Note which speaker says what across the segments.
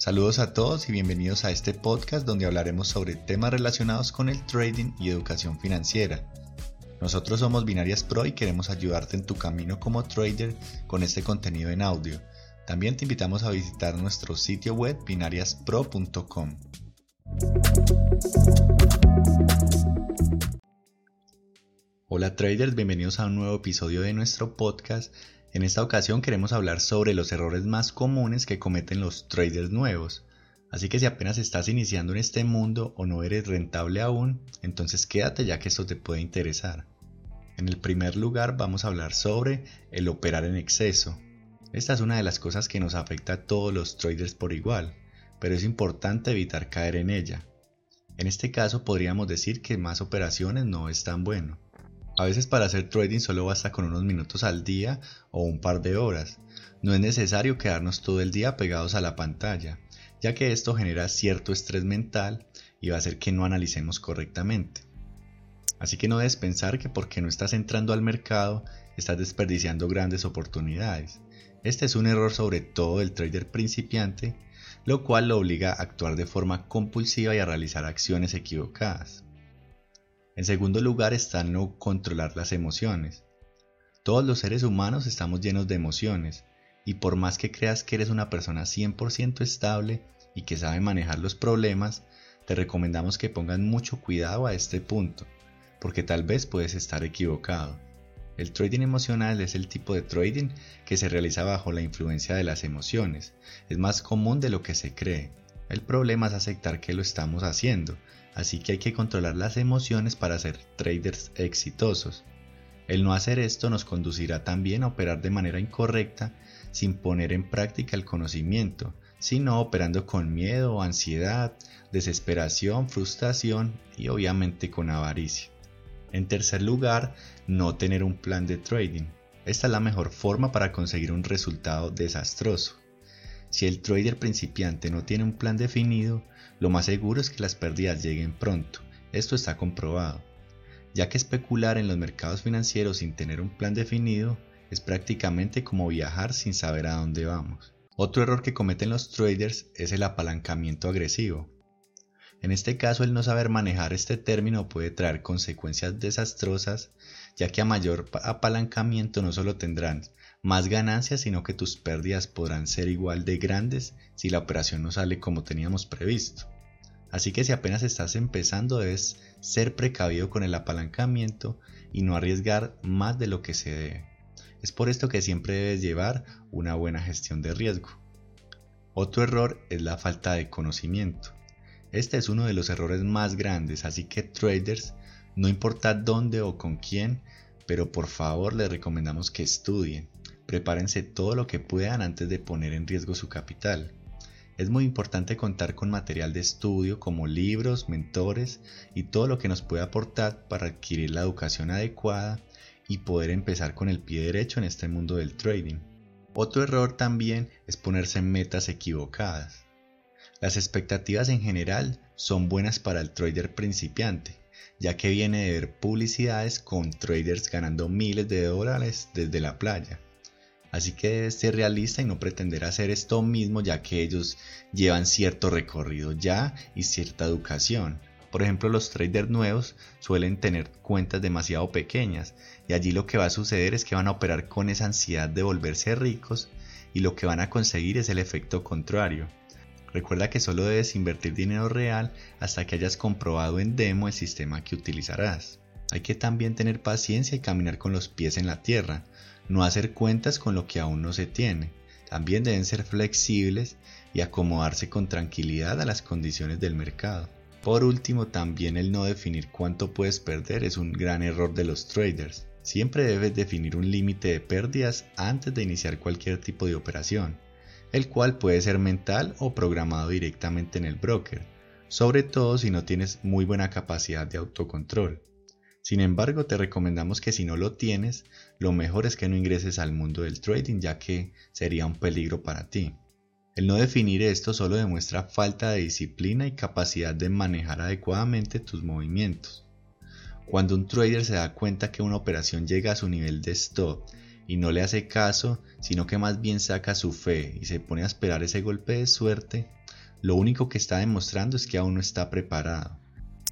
Speaker 1: Saludos a todos y bienvenidos a este podcast donde hablaremos sobre temas relacionados con el trading y educación financiera. Nosotros somos Binarias Pro y queremos ayudarte en tu camino como trader con este contenido en audio. También te invitamos a visitar nuestro sitio web binariaspro.com. Hola traders, bienvenidos a un nuevo episodio de nuestro podcast en esta ocasión queremos hablar sobre los errores más comunes que cometen los traders nuevos. Así que si apenas estás iniciando en este mundo o no eres rentable aún, entonces quédate ya que esto te puede interesar. En el primer lugar vamos a hablar sobre el operar en exceso. Esta es una de las cosas que nos afecta a todos los traders por igual, pero es importante evitar caer en ella. En este caso podríamos decir que más operaciones no es tan bueno. A veces para hacer trading solo basta con unos minutos al día o un par de horas. No es necesario quedarnos todo el día pegados a la pantalla, ya que esto genera cierto estrés mental y va a hacer que no analicemos correctamente. Así que no debes pensar que porque no estás entrando al mercado estás desperdiciando grandes oportunidades. Este es un error sobre todo del trader principiante, lo cual lo obliga a actuar de forma compulsiva y a realizar acciones equivocadas. En segundo lugar está no controlar las emociones. Todos los seres humanos estamos llenos de emociones y por más que creas que eres una persona 100% estable y que sabe manejar los problemas, te recomendamos que pongas mucho cuidado a este punto, porque tal vez puedes estar equivocado. El trading emocional es el tipo de trading que se realiza bajo la influencia de las emociones. Es más común de lo que se cree. El problema es aceptar que lo estamos haciendo así que hay que controlar las emociones para ser traders exitosos. El no hacer esto nos conducirá también a operar de manera incorrecta sin poner en práctica el conocimiento, sino operando con miedo, ansiedad, desesperación, frustración y obviamente con avaricia. En tercer lugar, no tener un plan de trading. Esta es la mejor forma para conseguir un resultado desastroso. Si el trader principiante no tiene un plan definido, lo más seguro es que las pérdidas lleguen pronto. Esto está comprobado. Ya que especular en los mercados financieros sin tener un plan definido es prácticamente como viajar sin saber a dónde vamos. Otro error que cometen los traders es el apalancamiento agresivo. En este caso, el no saber manejar este término puede traer consecuencias desastrosas, ya que a mayor apalancamiento no solo tendrán más ganancias, sino que tus pérdidas podrán ser igual de grandes si la operación no sale como teníamos previsto. Así que si apenas estás empezando debes ser precavido con el apalancamiento y no arriesgar más de lo que se debe. Es por esto que siempre debes llevar una buena gestión de riesgo. Otro error es la falta de conocimiento. Este es uno de los errores más grandes, así que traders, no importa dónde o con quién, pero por favor les recomendamos que estudien. Prepárense todo lo que puedan antes de poner en riesgo su capital. Es muy importante contar con material de estudio como libros, mentores y todo lo que nos puede aportar para adquirir la educación adecuada y poder empezar con el pie derecho en este mundo del trading. Otro error también es ponerse en metas equivocadas. Las expectativas en general son buenas para el trader principiante, ya que viene de ver publicidades con traders ganando miles de dólares desde la playa. Así que debes ser realista y no pretender hacer esto mismo ya que ellos llevan cierto recorrido ya y cierta educación. Por ejemplo, los traders nuevos suelen tener cuentas demasiado pequeñas y allí lo que va a suceder es que van a operar con esa ansiedad de volverse ricos y lo que van a conseguir es el efecto contrario. Recuerda que solo debes invertir dinero real hasta que hayas comprobado en demo el sistema que utilizarás. Hay que también tener paciencia y caminar con los pies en la tierra, no hacer cuentas con lo que aún no se tiene. También deben ser flexibles y acomodarse con tranquilidad a las condiciones del mercado. Por último, también el no definir cuánto puedes perder es un gran error de los traders. Siempre debes definir un límite de pérdidas antes de iniciar cualquier tipo de operación, el cual puede ser mental o programado directamente en el broker, sobre todo si no tienes muy buena capacidad de autocontrol. Sin embargo, te recomendamos que si no lo tienes, lo mejor es que no ingreses al mundo del trading ya que sería un peligro para ti. El no definir esto solo demuestra falta de disciplina y capacidad de manejar adecuadamente tus movimientos. Cuando un trader se da cuenta que una operación llega a su nivel de stop y no le hace caso, sino que más bien saca su fe y se pone a esperar ese golpe de suerte, Lo único que está demostrando es que aún no está preparado,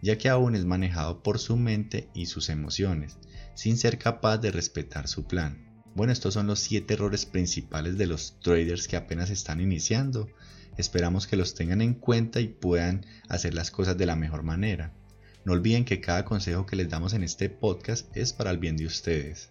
Speaker 1: ya que aún es manejado por su mente y sus emociones, sin ser capaz de respetar su plan. Bueno, estos son los 7 errores principales de los traders que apenas están iniciando. Esperamos que los tengan en cuenta y puedan hacer las cosas de la mejor manera. No olviden que cada consejo que les damos en este podcast es para el bien de ustedes.